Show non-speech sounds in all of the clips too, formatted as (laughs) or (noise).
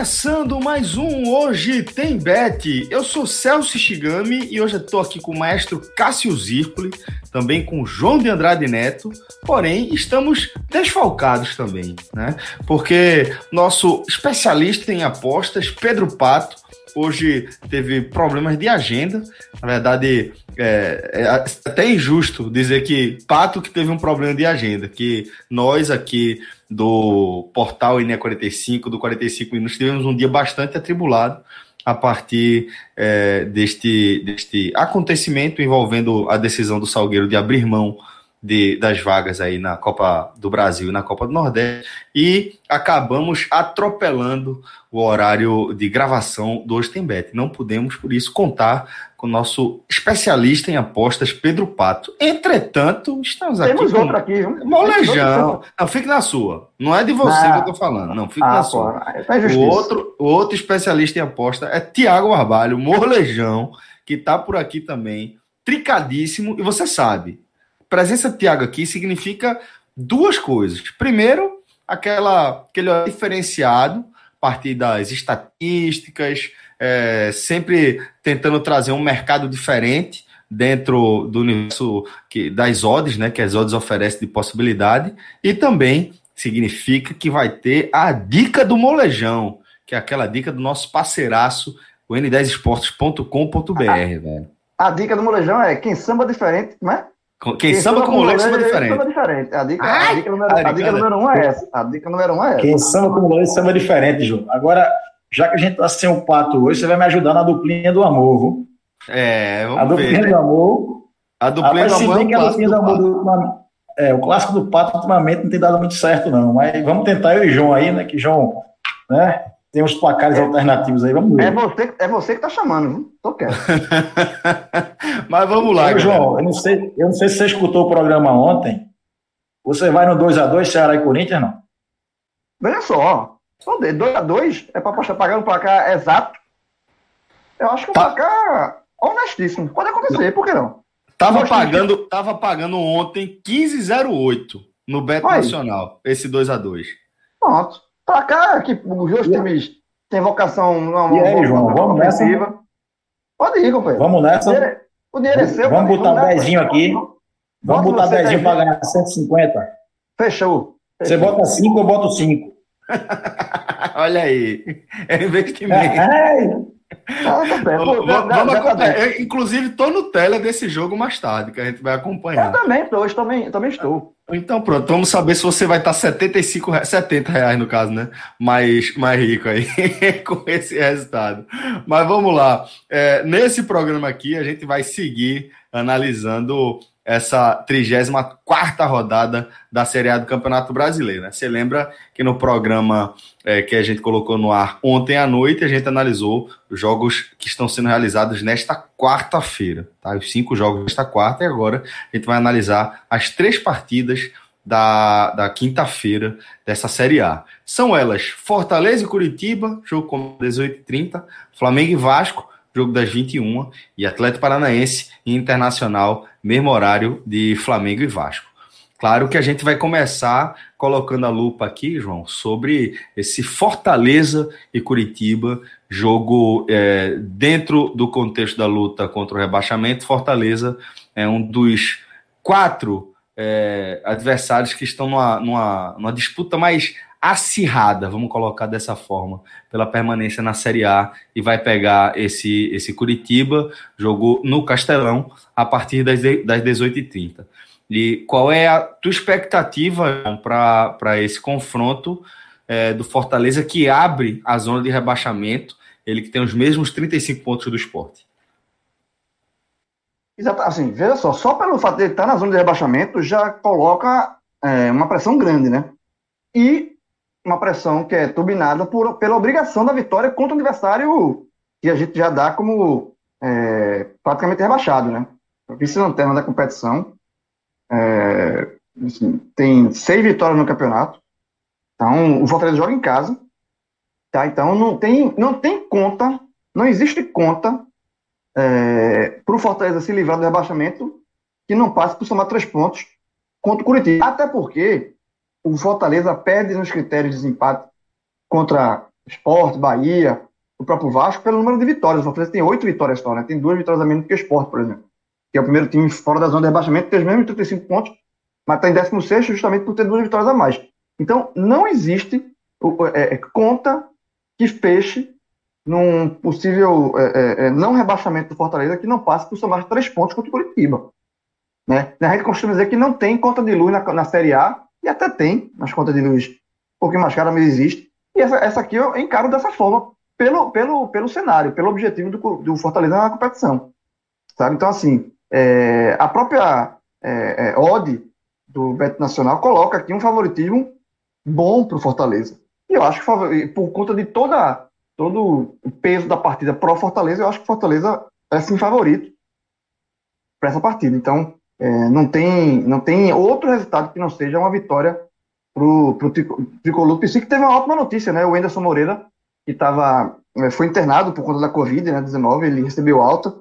Começando mais um Hoje Tem Bet. Eu sou Celso Shigami e hoje estou aqui com o maestro Cássio Zirpoli, também com João de Andrade Neto, porém estamos desfalcados também, né? Porque nosso especialista em apostas, Pedro Pato, hoje teve problemas de agenda. Na verdade, é, é, até injusto dizer que Pato que teve um problema de agenda, que nós aqui do portal INE45, do 45 Minutos, tivemos um dia bastante atribulado a partir é, deste, deste acontecimento envolvendo a decisão do Salgueiro de abrir mão de, das vagas aí na Copa do Brasil e na Copa do Nordeste e acabamos atropelando o horário de gravação do Ostembet. Não podemos, por isso, contar com o nosso especialista em apostas, Pedro Pato. Entretanto, estamos aqui. Temos outro aqui, viu? Molejão. Não, fique na sua. Não é de você ah, que eu tô falando. Não, fique ah, na sua. Tá o, outro, o outro especialista em aposta é Tiago Barbalho, Molejão, que tá por aqui também, tricadíssimo. E você sabe, presença de Tiago aqui significa duas coisas. Primeiro, aquela, aquele diferenciado a partir das estatísticas, é, sempre tentando trazer um mercado diferente dentro do universo que, das odds, né, que as odds oferecem de possibilidade, e também significa que vai ter a dica do molejão, que é aquela dica do nosso parceiraço, o n10esportes.com.br, velho. A dica do molejão é quem samba diferente, né? Quem, Quem samba com moleque samba diferente. Samba diferente. A dica, Ai, a dica, número, a dica número um é essa. A dica número um é essa. Quem samba com moleque samba diferente, João. Agora, já que a gente tá sem o pato hoje, você vai me ajudar na duplinha do amor, viu? É, vamos A duplinha ver. do amor. A duplinha do amor é que a duplinha do amor do, é, o clássico do pato ultimamente não tem dado muito certo, não. Mas vamos tentar eu e João aí, né? Que João, né? Tem uns placares é, alternativos aí, vamos ver. É você, é você que tá chamando, viu? Tô quieto. (laughs) Mas vamos lá, Ô, João, eu não, sei, eu não sei se você escutou o programa ontem. Você vai no 2x2 Ceará e Corinthians, não? Veja só, 2x2 é para postar pagando o placar exato. Eu acho que o tá. placar honestíssimo. Pode acontecer, por que não? Tava pagando, tava pagando ontem 15,08 no Beto Aí. Nacional, esse 2x2. Pronto. Pra cá, que os dois times têm vocação não, e aí, João, vamos. Nessa? Pode ir, companheiro. Vamos nessa. O dinheiro, é- o dinheiro é seu. Vamos botar um dezinho aqui. Vamos botar dezinho para ganhar 150. Fechou. Você bota 5, eu boto 5. (laughs) Olha aí. É investimento. É, é. Ah, tá vamos Inclusive, estou no tela desse jogo mais tarde, que a gente vai acompanhar. Eu também estou, também, também estou. Então, pronto, vamos saber se você vai estar 75, 70 reais no caso, né? Mais, mais rico aí (laughs) com esse resultado. Mas vamos lá. É, nesse programa aqui, a gente vai seguir analisando essa 34 rodada da Série A do Campeonato Brasileiro. Né? Você lembra que no programa é, que a gente colocou no ar ontem à noite, a gente analisou os jogos que estão sendo realizados nesta quarta-feira. Tá? Os cinco jogos desta quarta, e agora a gente vai analisar as três partidas da, da quinta-feira dessa Série A. São elas Fortaleza e Curitiba, jogo com 18h30, Flamengo e Vasco, jogo das 21 e Atlético Paranaense e Internacional, mesmo horário de Flamengo e Vasco. Claro que a gente vai começar colocando a lupa aqui, João, sobre esse Fortaleza e Curitiba, jogo é, dentro do contexto da luta contra o rebaixamento. Fortaleza é um dos quatro é, adversários que estão numa, numa, numa disputa mais acirrada, vamos colocar dessa forma, pela permanência na Série A e vai pegar esse, esse Curitiba, jogou no Castelão a partir das, das 18h30. E qual é a tua expectativa para esse confronto, é, do Fortaleza que abre a zona de rebaixamento, ele que tem os mesmos 35 pontos do esporte. Exato, assim, veja só, só pelo fato de ele estar na zona de rebaixamento já coloca é, uma pressão grande, né? E uma pressão que é turbinada por, pela obrigação da vitória contra o adversário que a gente já dá como é, praticamente rebaixado, né? Vice-lanterna da competição. É, assim, tem seis vitórias no campeonato. Então, o Fortaleza joga em casa. Tá? Então, não tem, não tem conta, não existe conta é, para o Fortaleza se livrar do rebaixamento que não passe por somar três pontos contra o Curitiba. Até porque o Fortaleza perde nos critérios de desempate contra Sport, Bahia, o próprio Vasco, pelo número de vitórias. O Fortaleza tem oito vitórias só, né? Tem duas vitórias a menos que o Sport, por exemplo. Que é o primeiro time fora da zona de rebaixamento, tem os mesmos 35 pontos, mas está em 16 justamente por ter duas vitórias a mais. Então, não existe é, é, conta que feche num possível é, é, é, não rebaixamento do Fortaleza que não passe por somar três pontos contra o Curitiba. Né? A gente costuma dizer que não tem conta de luz na, na Série A, e até tem, nas contas de luz um pouquinho mais cara, mas existe. E essa, essa aqui eu encaro dessa forma, pelo, pelo, pelo cenário, pelo objetivo do, do Fortaleza na competição. Sabe? Então, assim, é, a própria é, é, odd do Beto Nacional coloca aqui um favoritismo bom para o Fortaleza. E eu acho que por conta de toda, todo o peso da partida pro Fortaleza, eu acho que o Fortaleza é sim favorito para essa partida. Então, é, não, tem, não tem outro resultado que não seja uma vitória para o Tricolor do que teve uma ótima notícia, né? O Anderson Moreira, que tava, é, foi internado por conta da Covid, né? 19, ele recebeu alta.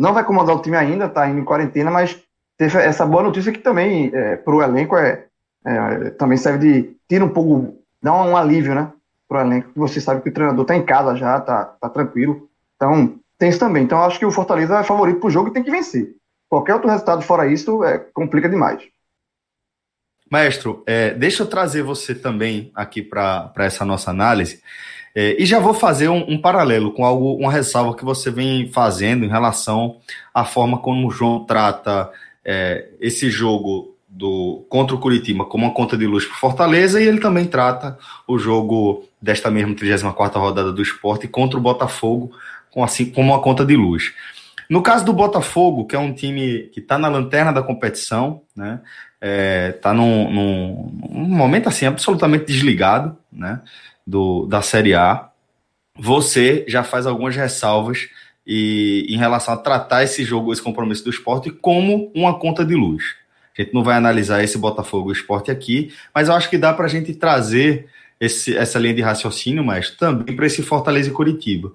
Não vai comandar o time ainda, está indo em quarentena, mas teve essa boa notícia que também, é, para o elenco, é, é, também serve de. tira um pouco, dá um, alívio, né? Para o elenco, você sabe que o treinador está em casa já, está tá tranquilo. Então, tem isso também. Então, acho que o Fortaleza é favorito para o jogo e tem que vencer. Qualquer outro resultado fora isso é, complica demais. Maestro, é, deixa eu trazer você também aqui para essa nossa análise. É, e já vou fazer um, um, paralelo com algo, uma ressalva que você vem fazendo em relação à forma como o João trata é, esse jogo do contra o Curitiba como uma conta de luz para Fortaleza e ele também trata o jogo desta mesma 34 rodada do esporte contra o Botafogo com assim como uma conta de luz. No caso do Botafogo, que é um time que está na lanterna da competição, né? Está é, num, num, num, momento assim absolutamente desligado, né? Do, da Série A. Você já faz algumas ressalvas e, em relação a tratar esse jogo, esse compromisso do esporte como uma conta de luz. A gente não vai analisar esse Botafogo esporte aqui, mas eu acho que dá para a gente trazer esse, essa linha de raciocínio, mas também para esse Fortaleza e Curitiba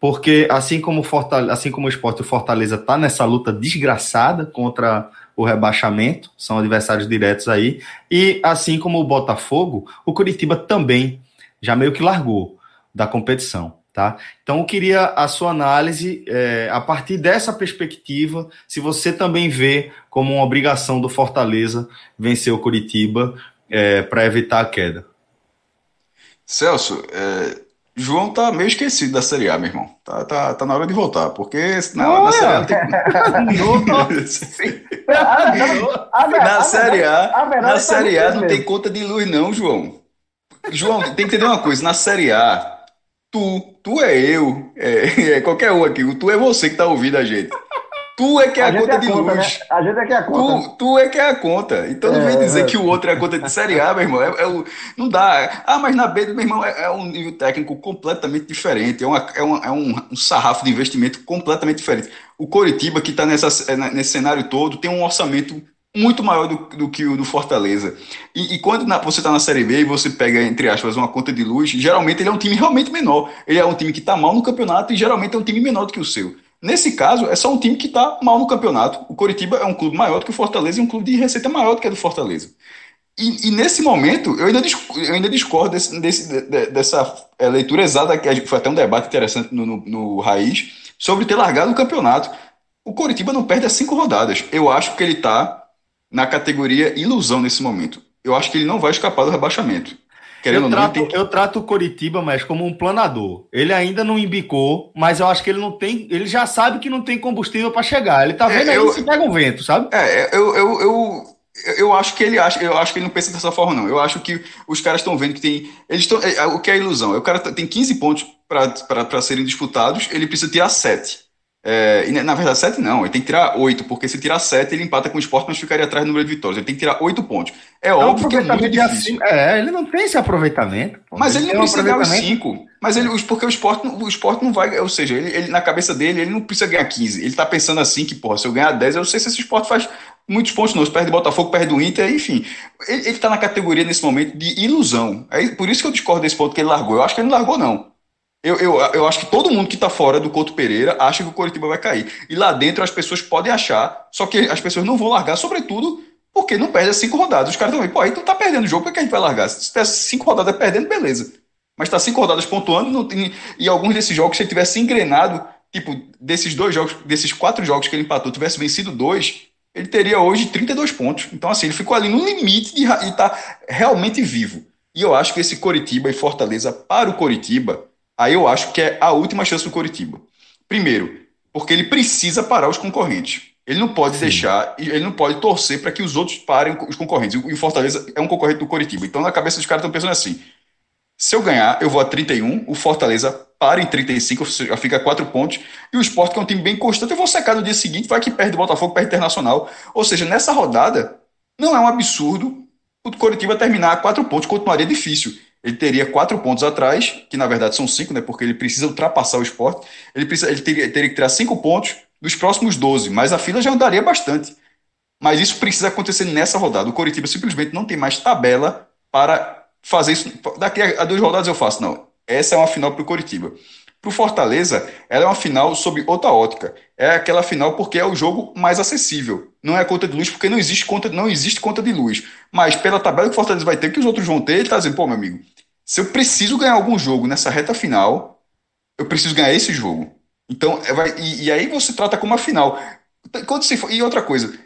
porque assim como, Fortaleza, assim como o esporte, o Fortaleza está nessa luta desgraçada contra o rebaixamento, são adversários diretos aí, e assim como o Botafogo, o Curitiba também já meio que largou da competição. Tá? Então, eu queria a sua análise é, a partir dessa perspectiva, se você também vê como uma obrigação do Fortaleza vencer o Curitiba é, para evitar a queda. Celso, é, João tá meio esquecido da Série A, meu irmão. Tá, tá, tá na hora de voltar, porque na, na Série A tem... na Série A, na Série A não tem (laughs) (laughs) conta de luz não, João. João, tem que entender uma coisa, na Série A, tu, tu é eu, é, (laughs) é qualquer um aqui, tu é você que tá ouvindo a gente. Tu é que é a, a conta é a de conta, luz. Né? A gente é que é a conta. Tu, tu é que é a conta. Então não é, vem dizer é. que o outro é a conta de Série A, meu irmão. É, é o, não dá. Ah, mas na B, meu irmão, é, é, um nível técnico completamente diferente. É, uma, é, uma, é um, um, sarrafo de investimento completamente diferente. O Coritiba, que está nesse cenário todo, tem um orçamento muito maior do, do que o do Fortaleza. E, e quando na, você está na Série B e você pega, entre aspas, uma conta de luz, geralmente ele é um time realmente menor. Ele é um time que está mal no campeonato e geralmente é um time menor do que o seu. Nesse caso, é só um time que está mal no campeonato. O Coritiba é um clube maior do que o Fortaleza e um clube de receita maior do que a do Fortaleza. E, e nesse momento, eu ainda, eu ainda discordo desse, desse, de, dessa é, leitura exata, que foi até um debate interessante no, no, no, Raiz, sobre ter largado o campeonato. O Coritiba não perde as cinco rodadas. Eu acho que ele está na categoria ilusão nesse momento. Eu acho que ele não vai escapar do rebaixamento. Querendo eu, trato, não, que... eu trato o Coritiba, mas como um planador. Ele ainda não embicou, mas eu acho que ele não tem. Ele já sabe que não tem combustível para chegar. Ele tá é, vendo é, aí eu, se pega um vento, sabe? É, eu, eu, eu, eu acho que ele acha, eu acho que ele não pensa dessa forma, não. Eu acho que os caras estão vendo que tem. Eles estão. É, o que é ilusão? O cara tem 15 pontos para serem disputados, ele precisa tirar 7. É, e na verdade, 7 não, ele tem que tirar 8, porque se tirar 7, ele empata com o esporte, mas ficaria atrás do número de vitórias. Ele tem que tirar 8 pontos. É, é óbvio que é muito difícil. Assim, é, ele não tem esse aproveitamento. Mas ele, ele não precisa ganhar os 5. Mas ele, porque o esporte, o esporte não vai. Ou seja, ele, ele, na cabeça dele, ele não precisa ganhar 15. Ele tá pensando assim que, porra, se eu ganhar 10, eu não sei se esse esporte faz muitos pontos não. Se perde Botafogo, perde o Inter, enfim. Ele, ele tá na categoria nesse momento de ilusão. É por isso que eu discordo desse ponto que ele largou. Eu acho que ele não largou, não. Eu, eu, eu acho que todo mundo que está fora do Couto Pereira acha que o Coritiba vai cair. E lá dentro as pessoas podem achar, só que as pessoas não vão largar, sobretudo porque não perde as cinco rodadas. Os caras também, pô, aí tu tá perdendo o jogo, por que a gente vai largar? Se tiver cinco rodadas perdendo, beleza. Mas tá cinco rodadas pontuando, não tem, e alguns desses jogos, se ele tivesse engrenado, tipo, desses dois jogos, desses quatro jogos que ele empatou, tivesse vencido dois, ele teria hoje 32 pontos. Então, assim, ele ficou ali no limite de, e tá realmente vivo. E eu acho que esse Coritiba e Fortaleza para o Coritiba Aí eu acho que é a última chance do Coritiba. Primeiro, porque ele precisa parar os concorrentes. Ele não pode Sim. deixar, ele não pode torcer para que os outros parem os concorrentes. E o Fortaleza é um concorrente do Coritiba. Então, na cabeça dos caras estão pensando assim: se eu ganhar, eu vou a 31, o Fortaleza para em 35, já fica 4 pontos, e o Sport, que é um time bem constante, eu vou secar no dia seguinte, vai que perde o Botafogo, perde o Internacional. Ou seja, nessa rodada, não é um absurdo o Coritiba terminar a 4 pontos, continuaria difícil ele teria quatro pontos atrás, que na verdade são cinco, né? Porque ele precisa ultrapassar o esporte. Ele, precisa, ele teria, teria que tirar cinco pontos dos próximos 12, mas a fila já andaria bastante. Mas isso precisa acontecer nessa rodada. O Coritiba simplesmente não tem mais tabela para fazer isso. Daqui a duas rodadas eu faço. Não. Essa é uma final para o Coritiba. Para o Fortaleza, ela é uma final sob outra ótica. É aquela final porque é o jogo mais acessível. Não é conta de luz porque não existe conta, não existe conta de luz. Mas pela tabela que o Fortaleza vai ter, que os outros vão ter, ele está dizendo, pô, meu amigo, se eu preciso ganhar algum jogo nessa reta final, eu preciso ganhar esse jogo. Então, é, vai, e, e, aí você trata como a final. Quando você, e outra coisa,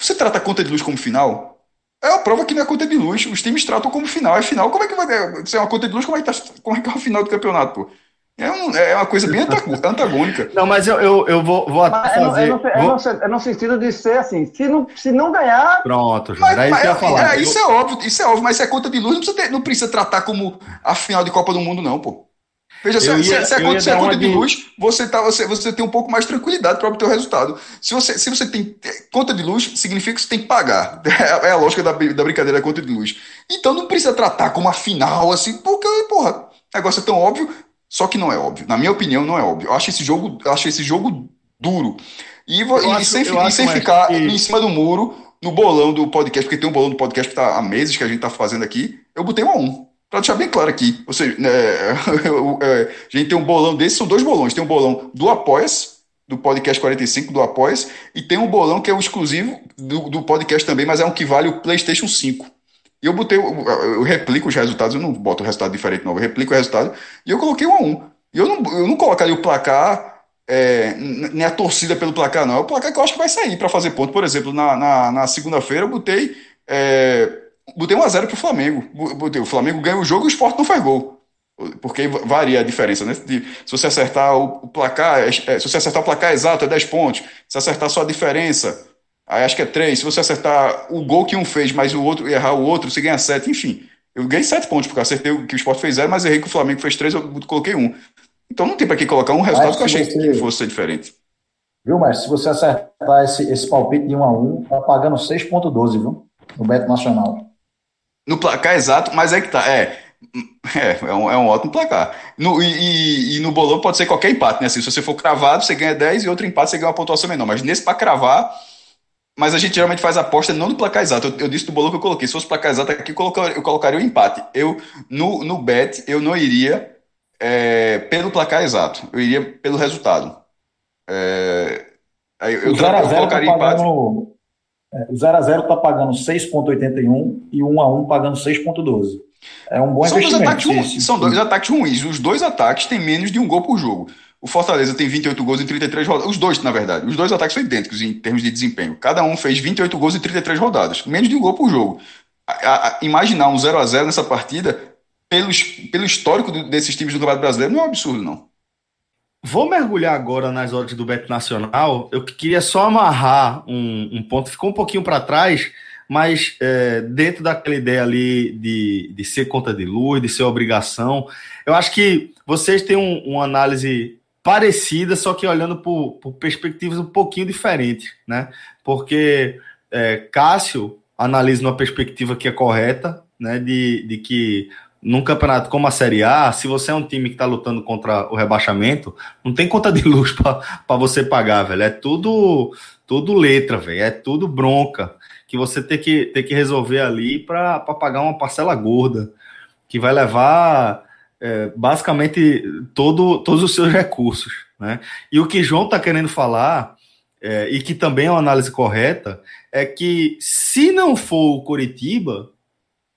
você trata a conta de luz como final? É a prova que não é conta de luz. Os times tratam como final. É final, como é que vai ser uma conta de luz? Como é que, tá, como é, que é a final do campeonato, pô? É, um, é uma coisa bem (laughs) antagônica. Não, mas eu, eu, eu vou, vou mas fazer... É no, é, no, vou... é no sentido de ser assim, se não, se não ganhar... Pronto, Mas, mas, mas, é, falar. É, isso é óbvio, isso é óbvio, mas se é conta de luz, não precisa, ter, não precisa tratar como a final de Copa do Mundo, não, pô. Veja, se, ia, se, se, é conta, se é conta de luz, você, tá, você, você tem um pouco mais de tranquilidade para obter o resultado. Se você, se você tem conta de luz, significa que você tem que pagar. (laughs) É, a lógica da, da brincadeira, a conta de luz. Então não precisa tratar como a final, assim, porque, porra, o negócio é tão óbvio. Só que não é óbvio. Na minha opinião, não é óbvio. Eu acho esse jogo, acho esse jogo duro. E, e acho, sem, e sem ficar que... em cima do muro, no bolão do podcast, porque tem um bolão do podcast que tá há meses que a gente tá fazendo aqui, eu botei um a um. Pra deixar bem claro aqui. Ou seja, né, (laughs) é, a gente tem um bolão desse, são dois bolões. Tem um bolão do Apoias, do podcast 45 do Apoias, e tem um bolão que é o exclusivo do, do podcast também, mas é um que vale o PlayStation 5. E eu botei, eu, replico os resultados, eu não boto o resultado diferente, não. Eu replico o resultado e eu coloquei um a um. E eu não, eu não colocaria o placar, é, nem a torcida pelo placar, não. É o placar que eu acho que vai sair para fazer ponto. Por exemplo, na, na, na segunda-feira eu botei, é, botei 1x0 pro Flamengo. Botei, o Flamengo ganha o jogo e o esporte não faz gol. Porque varia a diferença, né? De, se você acertar o, o placar, é, é se você acertar o placar exato, é 10 pontos. Se acertar só a diferença, Aí acho que é três. Se você acertar o gol que um fez, mas o outro errar o outro, você ganha sete. Enfim, eu ganhei sete pontos, porque acertei que o Sport fez zero, mas errei que o Flamengo fez três, eu coloquei um. Então não tem para que colocar um resultado que eu achei você... que fosse ser diferente. Viu, mas se você acertar esse, esse palpite de 1 a 1 tá pagando 6,12, viu? No Beto Nacional. No placar exato, mas é que tá. É, é, é um, é um ótimo placar. No, e, e, no bolão pode ser qualquer empate, né? Assim, se você for cravado, você ganha 10 e outro empate você ganha uma pontuação menor. Mas nesse para cravar, mas a gente geralmente faz aposta não no placar exato. Eu, eu disse do bolão que eu coloquei. Se fosse placar exato aqui, eu colocaria, eu colocaria o empate. Eu, no, no bet, eu não iria é, pelo placar exato. Eu iria pelo resultado. É, eu, eu colocaria tá pagando. É, o 0x0 está pagando 6,81 e o 1x1 pagando 6,12. É um bom são investimento. Dois ataques, são dois ataques ruins. Os dois ataques têm menos de um gol por jogo. O Fortaleza tem 28 gols em 33 rodadas. Os dois, na verdade. Os dois ataques são idênticos em termos de desempenho. Cada um fez 28 gols em 33 rodadas. Menos de um gol por jogo. A, a, imaginar um 0 a 0 nessa partida, pelo, pelo histórico do, desses times do Campeonato Brasileiro, não é um absurdo, não. Vou mergulhar agora nas odds do Beto Nacional. Eu queria só amarrar um, um ponto, ficou um pouquinho para trás, mas é, dentro daquela ideia ali de, de ser conta de luz, de ser obrigação, eu acho que vocês têm um, uma análise parecida, só que olhando por, por, perspectivas um pouquinho diferentes, né? Porque é, Cássio analisa uma perspectiva que é correta, né? De, de que num campeonato como a Série A, se você é um time que está lutando contra o rebaixamento, não tem conta de (laughs) luz para você pagar, velho. É tudo, tudo letra, velho. É tudo bronca que você tem que, tem que resolver ali para pagar uma parcela gorda, que vai levar é, basicamente todo, todos os seus recursos. Né? E o que João está querendo falar, é, e que também é uma análise correta, é que se não for o Curitiba,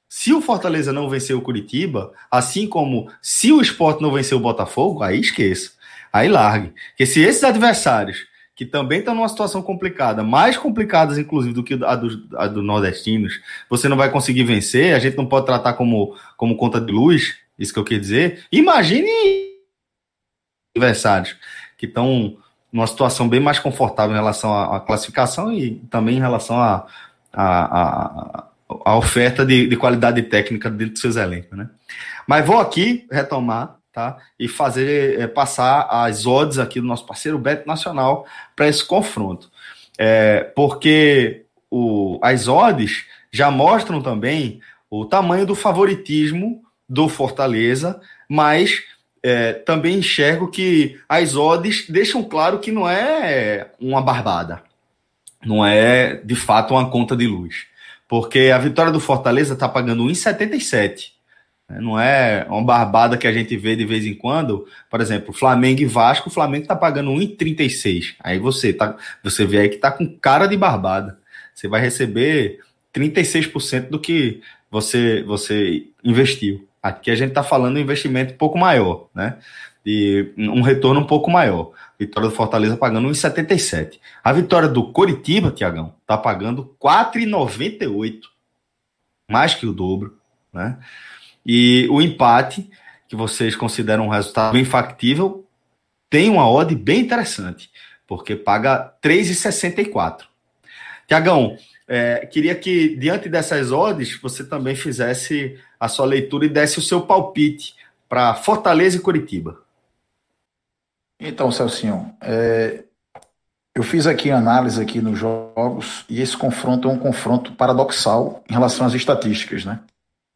se o Fortaleza não vencer o Curitiba, assim como se o Sport não vencer o Botafogo, aí esqueça. Aí largue. Porque se esses adversários, que também estão numa situação complicada, mais complicadas, inclusive, do que a dos do nordestinos, você não vai conseguir vencer, a gente não pode tratar como, como conta de luz, isso que eu queria dizer. Imagine adversários que estão numa situação bem mais confortável em relação à, à classificação e também em relação a, a a oferta de, de qualidade técnica dentro dos seus elencos, né? Mas vou aqui retomar, tá? E fazer é, passar as odds aqui do nosso parceiro Beto Nacional para esse confronto, é, porque o, as odds já mostram também o tamanho do favoritismo do Fortaleza, mas é, também enxergo que as odds deixam claro que não é uma barbada, não é de fato uma conta de luz porque a vitória do Fortaleza está pagando 1,77. Né? Não é uma barbada que a gente vê de vez em quando. Por exemplo, Flamengo e Vasco, o Flamengo está pagando 1,36. Aí você, tá, você vê aí que está com cara de barbada. Você vai receber 36% do que você, você investiu. Aqui a gente está falando de um investimento um pouco maior, né? De um retorno um pouco maior. Vitória do Fortaleza pagando 1,77. A vitória do Coritiba, Tiagão, tá pagando 4,98. Mais que o dobro, né? E o empate, que vocês consideram um resultado bem factível, tem uma odd bem interessante, porque paga 3,64. Tiagão, é, queria que, diante dessas odds, você também fizesse a sua leitura e desse o seu palpite para Fortaleza e Curitiba. Então, Celcinho, é, eu fiz aqui análise aqui nos jogos e esse confronto é um confronto paradoxal em relação às estatísticas, né?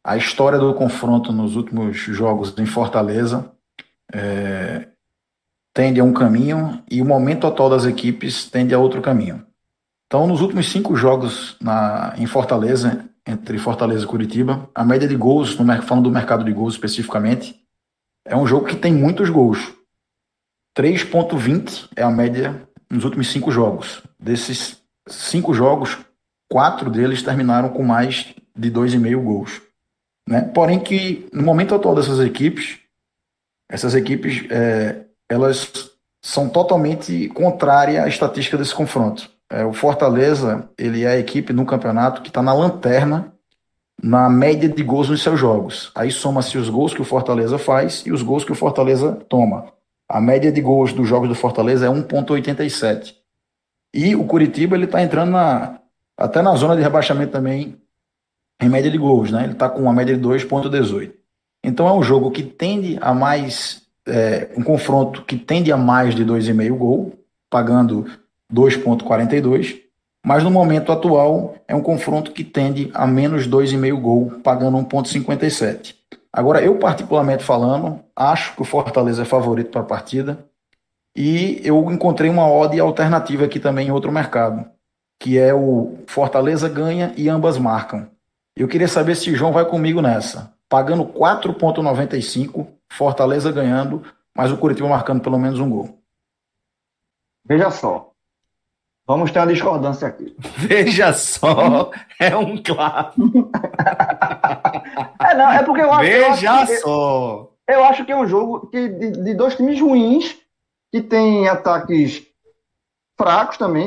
A história do confronto nos últimos jogos em Fortaleza é, tende a um caminho e o momento atual das equipes tende a outro caminho. Então, nos últimos cinco jogos na, em Fortaleza, entre Fortaleza e Curitiba, a média de gols, falando do mercado de gols especificamente, é um jogo que tem muitos gols. 3,20 é a média nos últimos cinco jogos. Desses cinco jogos, quatro deles terminaram com mais de 2,5 gols. Né? Porém que, no momento atual dessas equipes, essas equipes, é, elas são totalmente contrárias à estatística desse confronto. É, o Fortaleza, ele é a equipe no campeonato que está na lanterna na média de gols nos seus jogos. Aí soma-se os gols que o Fortaleza faz e os gols que o Fortaleza toma. A média de gols dos jogos do Fortaleza é 1,87. E o Curitiba ele está entrando na, até na zona de rebaixamento também em média de gols, né? Ele está com uma média de 2,18. Então é um jogo que tende a mais é, um confronto que tende a mais de 2,5 gol, pagando 2,42. Mas no momento atual é um confronto que tende a menos 2,5 gol, pagando 1,57. Agora, eu particularmente falando, acho que o Fortaleza é favorito para a partida. E eu encontrei uma odd alternativa aqui também em outro mercado, que é o Fortaleza ganha e ambas marcam. Eu queria saber se João vai comigo nessa. Pagando 4,95, Fortaleza ganhando, mas o Curitiba marcando pelo menos um gol. Veja só, Vamos ter uma discordância aqui. (laughs) Veja só, é um clássico. é, não, é porque eu acho, Veja eu acho só. Que, eu acho que é um jogo que, de, de, dois times ruins, que tem ataques fracos também.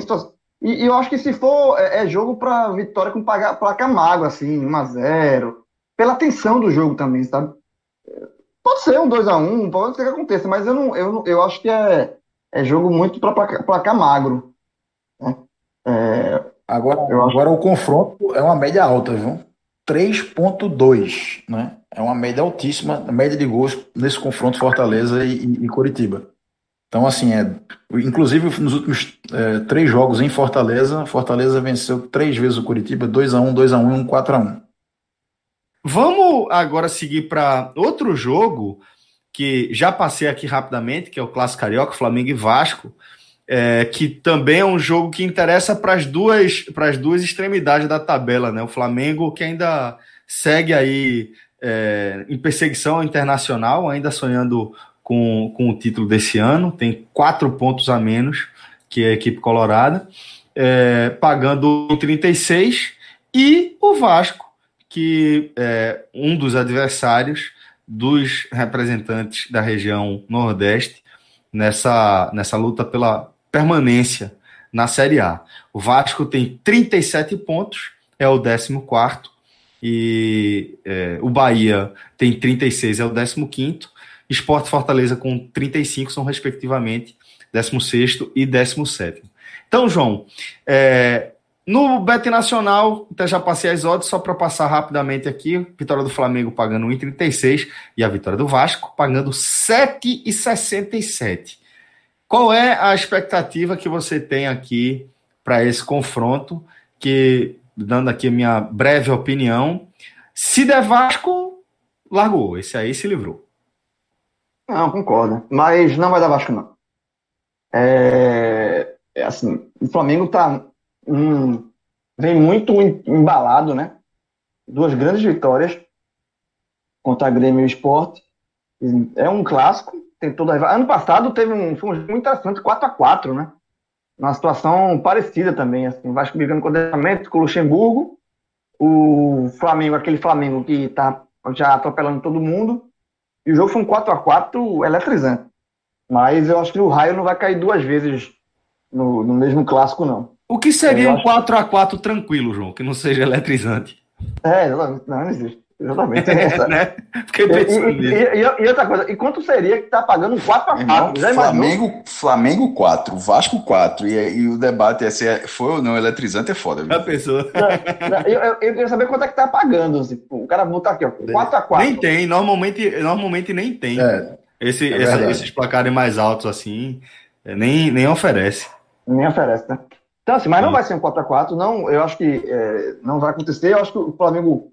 E, e eu acho que se for, é, é jogo para vitória com placa, placa mago, assim, 1x0. Pela tensão do jogo também, sabe? Pode ser um 2x1, pode ser que aconteça, mas eu, não, eu, eu acho que é, é jogo muito para placar, placar magro. É, Agora, agora o confronto é uma média alta, viu? 3.2, né? É uma média altíssima, média de gols nesse confronto Fortaleza e, e, e Coritiba. Então, assim, é, inclusive nos últimos é, três jogos em Fortaleza, Fortaleza venceu três vezes o Curitiba, 2x1, 2x1 e 1 4x1. Vamos agora seguir para outro jogo que já passei aqui rapidamente, que é o Clássico Carioca, Flamengo e Vasco, é, que também é um jogo que interessa para as duas, as duas extremidades da tabela, né? O Flamengo que ainda segue aí é, em perseguição internacional, ainda sonhando com, com o título desse ano, tem quatro pontos a menos que a equipe colorada, é, pagando 36, e o Vasco, que é um dos adversários dos representantes da região Nordeste nessa, nessa luta pela permanência na Série A. O Vasco tem 37 pontos, é o 14, e é, o Bahia tem 36, é o 15. Esporte Fortaleza com 35 são, respectivamente, 16 e 17. Então, João, é, no Bet Nacional, até já passei as odds, só para passar rapidamente aqui, vitória do Flamengo pagando 1,36 e a vitória do Vasco pagando 7,67. Qual é a expectativa que você tem aqui para esse confronto? Que, dando aqui a minha breve opinião, se der Vasco, largou. Esse aí se livrou. Não, concordo. Mas não vai dar Vasco, não. É, é assim, o Flamengo tá. Um, vem muito embalado, né? Duas grandes vitórias contra a Grêmio e o Sport. É um clássico, tem toda a... Ano passado teve um, foi um jogo muito interessante, 4x4, né? Uma situação parecida também, assim, Vasco brigando com o com o Luxemburgo, o Flamengo, aquele Flamengo que tá já atropelando todo mundo, e o jogo foi um 4x4 eletrizante. Mas eu acho que o raio não vai cair duas vezes no, no mesmo clássico, não. O que seria um 4x4 tranquilo, João, que não seja eletrizante? É, não, não existe. Exatamente. (laughs) É, né? Fiquei pensando e, e, e, e, outra coisa, e quanto seria que tá pagando 4 x 4 Já Flamengo, Flamengo 4, Vasco 4, e, e o debate é se é, foi ou não eletrizante é foda. Viu? A pessoa. eu, eu, eu, queria saber quanto é que tá pagando. Assim, o cara botar aqui, ó, 4 x 4 Nem tem, normalmente, normalmente nem tem. É, Esse, é esse, esses placares mais altos assim, é, nem, nem oferece. Nem oferece, né? Então, assim, mas Sim. não vai ser um 4 x 4 não, eu acho que é, não vai acontecer. Eu acho que o Flamengo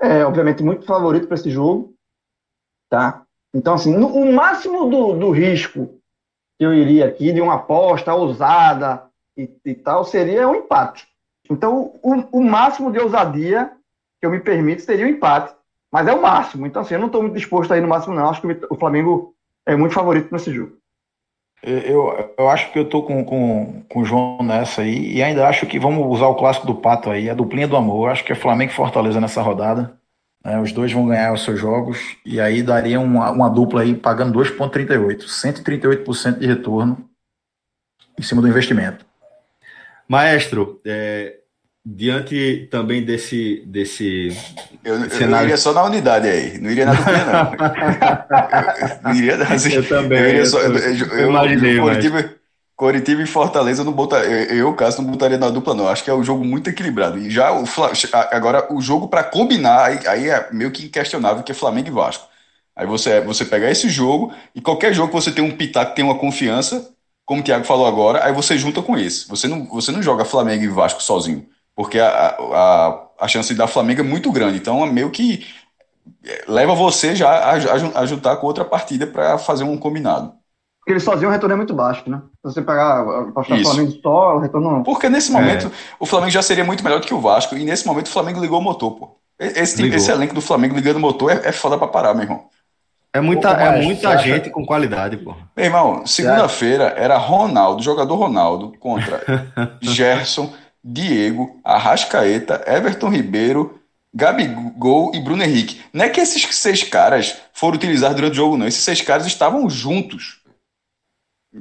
é, obviamente, muito favorito para esse jogo. Tá? Então, assim, no, o máximo do, do risco que eu iria aqui, de uma aposta ousada e, e tal, seria um empate. Então, o, o, máximo de ousadia que eu me permito seria o um empate. Mas é o máximo. Então, assim, eu não estou muito disposto a ir no máximo, não. Acho que o Flamengo é muito favorito nesse jogo. Eu, eu acho que eu tô com, com, com o João nessa aí, e ainda acho que vamos usar o clássico do Pato aí, a duplinha do amor. Acho que é Flamengo e Fortaleza nessa rodada. Né? Os dois vão ganhar os seus jogos, e aí daria uma, uma dupla aí pagando 2,38, 138% de retorno em cima do investimento. Maestro, é, diante também desse desse eu, cenário... eu iria só na unidade aí. Não iria na dupla não. (laughs) Eu, iria assim, eu também eu, só, eu, eu imaginei Coritiba, Coritiba e Fortaleza não botaria eu, caso não botaria na dupla não. Acho que é um jogo muito equilibrado. E já o agora o jogo para combinar aí, aí, é meio que inquestionável que é Flamengo e Vasco. Aí você você pegar esse jogo e qualquer jogo que você tem um pitaco tem uma confiança como o Thiago falou agora aí você junta com esse. Você não você não joga Flamengo e Vasco sozinho porque a, a, a chance de dar Flamengo é muito grande. Então, é meio que é, leva você já a, a, a juntar com outra partida para fazer um combinado. Porque ele sozinho o retorno é muito baixo, né? Se você pegar apostar o Flamengo só, o retorno. Porque nesse momento é. o Flamengo já seria muito melhor do que o Vasco. E nesse momento o Flamengo ligou o motor, pô. Esse, esse elenco do Flamengo ligando o motor é, é foda pra parar, meu irmão. É muita, é muita gente com qualidade, pô. Meu irmão, segunda-feira era Ronaldo, jogador Ronaldo, contra (laughs) Gerson. Diego, Arrascaeta, Everton Ribeiro, Gabigol e Bruno Henrique. Não é que esses seis caras foram utilizados durante o jogo, não. Esses seis caras estavam juntos.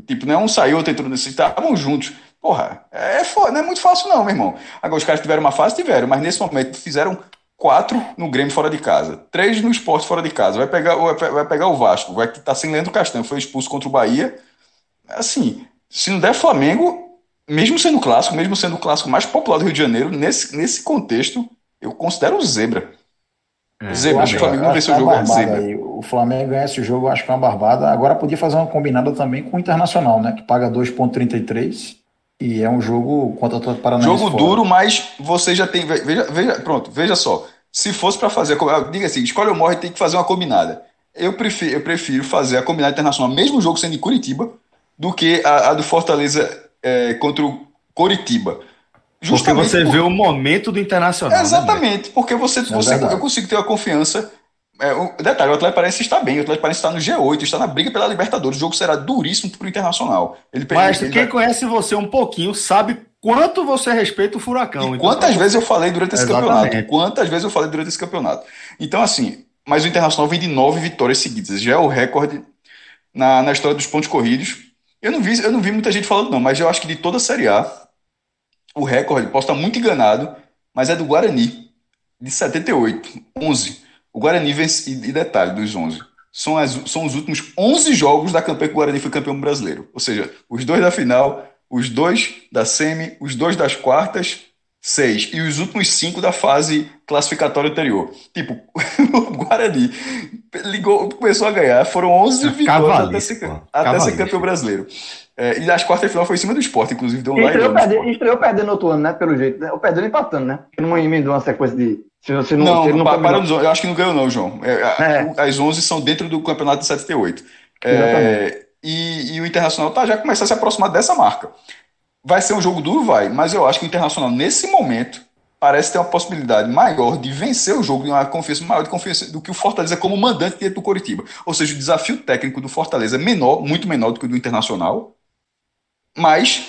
Tipo, não é um saiu, outro entrou nesse. Estavam juntos. Porra, é não é muito fácil, não, meu irmão. Agora, os caras tiveram uma fase, tiveram, mas nesse momento fizeram quatro no Grêmio fora de casa, três no esporte fora de casa. Vai pegar, vai pegar o Vasco, vai estar tá sem Leandro Castanho, foi expulso contra o Bahia. Assim, se não der Flamengo, mesmo sendo clássico, mesmo sendo o clássico mais popular do Rio de Janeiro, nesse, nesse contexto, eu considero o zebra. É, zebra, acho, o Flamengo não venceu o jogo, é zebra. Aí. O Flamengo ganha esse jogo, eu acho que é uma barbada. Agora podia fazer uma combinada também com o Internacional, né? Que paga 2,33 e é um jogo contra o Paranaense. Jogo fora. duro, mas você já tem. Veja, veja, pronto, veja só. Se fosse para fazer, diga assim, escolhe ou morre, tem que fazer uma combinada. Eu prefiro, eu prefiro fazer a combinada internacional, mesmo jogo sendo em Curitiba, do que a, a do Fortaleza é, contra o Coritiba. Justamente porque você por... vê o momento do internacional. Né, exatamente, né, porque você, é você eu consigo ter a confiança. É, o, detalhe, o Atlético Paranaense está bem, o Atlético Paranaense está no G8, está na briga pela Libertadores. O jogo será duríssimo para o Internacional. Ele, Mas ele quem vai... conhece você um pouquinho sabe quanto você respeita o Furacão. E então, quantas vezes eu falei durante esse Exatamente. campeonato? Quantas vezes eu falei durante esse campeonato? Então, assim, mas o Internacional vem de nove vitórias seguidas. Já é o recorde na, na história dos pontos corridos. Eu não, vi, eu não vi muita gente falando, não, mas eu acho que de toda a Série A, o recorde, posso estar muito enganado, mas é do Guarani, de 78, 11. O Guarani vence, e detalhe dos 11, são, as, são os últimos 11 jogos da campanha que o Guarani foi campeão brasileiro. Ou seja, os dois da final, os dois da semi, os dois das quartas, seis. E os últimos cinco da fase classificatória anterior. Tipo, (laughs) o Guarani ligou, começou a ganhar, foram 11 vitórias até, ser, até ser campeão brasileiro. É, e as quartas de final foi em cima do esporte, inclusive deu um estreou, perdendo, estreou perdendo outro ano, né? Pelo jeito. Né? Ou perdendo empatando, né? Não emendou uma sequência de. Se você não, não, não para, para eu acho que não ganhou, não, João. É, é. As 11 são dentro do campeonato de 78. É, e, e, o Internacional tá, já começa a se aproximar dessa marca. Vai ser um jogo duro? Vai, mas eu acho que o Internacional, nesse momento, parece ter uma possibilidade maior de vencer o jogo, de uma confiança maior de confiança do que o Fortaleza como mandante dentro do Coritiba. Ou seja, o desafio técnico do Fortaleza é menor, muito menor do que o do Internacional, mas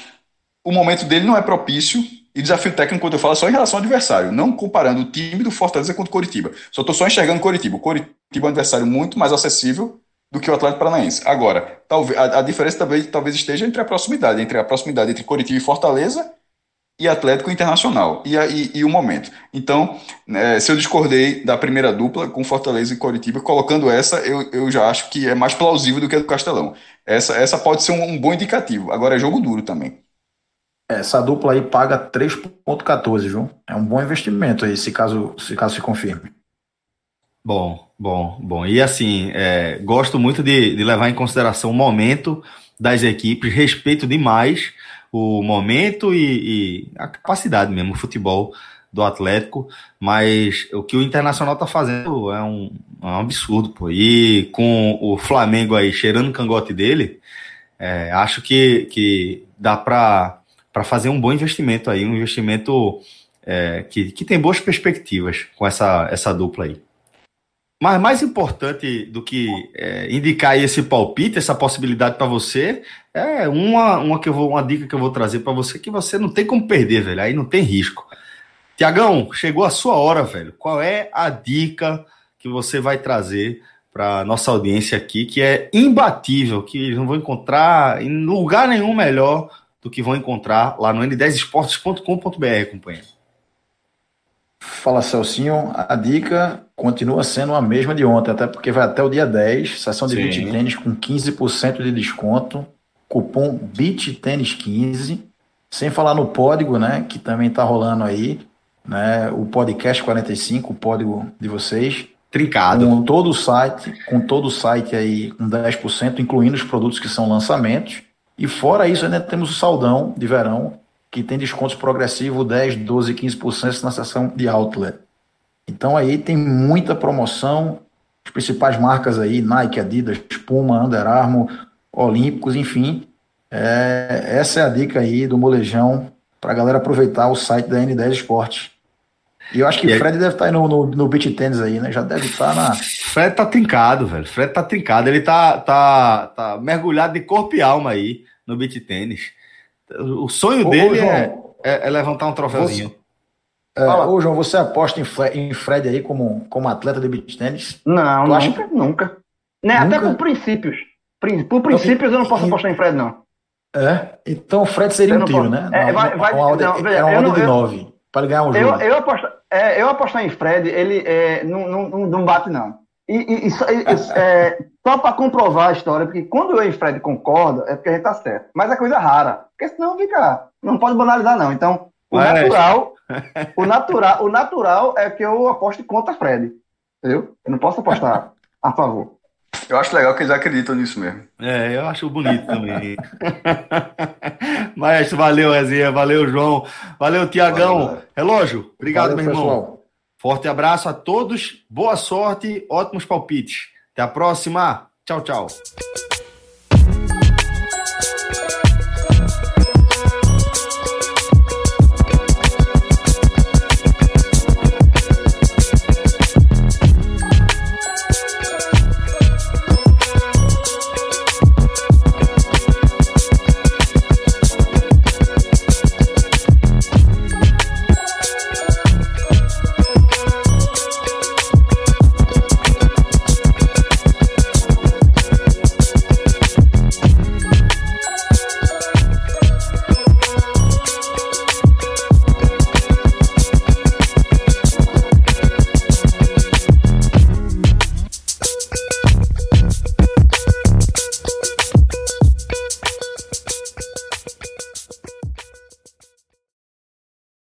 o momento dele não é propício. E desafio técnico, quando eu falo, é só em relação ao adversário, não comparando o time do Fortaleza com o Coritiba. Só estou só enxergando o Coritiba. O Coritiba é um adversário muito mais acessível do que o Atlético Paranaense. Agora, talvez, a, a, diferença talvez, talvez esteja entre a proximidade, entre a proximidade entre Coritiba e Fortaleza e Atlético Internacional e, e, e o momento. Então, é, se eu discordei da primeira dupla com Fortaleza e Coritiba, colocando essa, eu, eu já acho que é mais plausível do que a do Castelão. Essa, essa pode ser um, um bom indicativo. Agora é jogo duro também. Essa dupla aí paga 3,14, João. É um bom investimento aí, se caso se, caso se confirme. Bom, bom, bom. E assim, é, gosto muito de, de, levar em consideração o momento das equipes, respeito demais o momento e, e a capacidade mesmo, o futebol do Atlético, mas o que o Internacional tá fazendo é um, é um absurdo, pô. E com o Flamengo aí cheirando o cangote dele, é, acho que, que dá para fazer um bom investimento aí, um investimento é, que, que tem boas perspectivas com essa, essa dupla aí. Mas mais importante do que é, indicar esse palpite, essa possibilidade para você, é uma, uma, que eu vou, uma dica que eu vou trazer para você que você não tem como perder, velho. Aí não tem risco. Tiagão, chegou a sua hora, velho. Qual é a dica que você vai trazer para nossa audiência aqui, que é imbatível, que não vão encontrar em lugar nenhum melhor do que vão encontrar lá no n10esportes.com.br, companheiro? Fala Celcinho, a dica continua sendo a mesma de ontem, até porque vai até o dia 10, sessão de Sim. beat tênis com 15% de desconto, cupom BeatTênis15, sem falar no código, né, que também está rolando aí, né, o podcast 45, o código de vocês. Trincado. Com todo o site, com todo o site aí com 10%, incluindo os produtos que são lançamentos. E fora isso, ainda temos o saldão de verão, que tem descontos progressivos 10, 12, 15% na seção de outlet. Então aí tem muita promoção, as principais marcas aí, Nike, Adidas, Puma, Under Armour, Olímpicos, enfim. É, essa é a dica aí do molejão para a galera aproveitar o site da N10 Esportes. E eu acho que o Fred deve estar tá aí no, no, no beat tênis aí, né? Já deve estar tá na. Fred tá trincado, velho. Fred tá trincado. Ele tá, tá, tá mergulhado de corpo e alma aí no beat tênis. O sonho ô, dele ô, João, é, é, é, levantar um troféuzinho. É, ô, João, você aposta em Fred, em Fred aí como, como atleta de beat tênis? Não, nunca, acha... nunca. Né, nunca. Até por princípios. Por princípios eu não posso apostar em Fred, não. É? Então o Fred seria um tiro, né? É, vai, vai, uma ordem, não, veja, uma ordem de 9 para ganhar um jogo. Eu, eu, aposto, é, eu apostar em Fred, ele é, não, não, não bate, não. E, e, e é, só para comprovar a história, porque quando eu e Fred concordo, é porque a gente tá certo. Mas é coisa rara. Porque senão fica. Não pode banalizar, não. Então, o Mas... natural, o natural, o natural é que eu aposte contra Fred. Entendeu? Eu não posso apostar a favor. Eu acho legal que eles acreditam nisso mesmo. É, eu acho bonito também. (laughs) Maestro, valeu, Rezinha. Valeu, João. Valeu, Tiagão. Relógio, obrigado, valeu, meu irmão. Pessoal. Forte abraço a todos. Boa sorte, ótimos palpites. Até a próxima. Tchau, tchau.